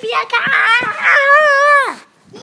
别看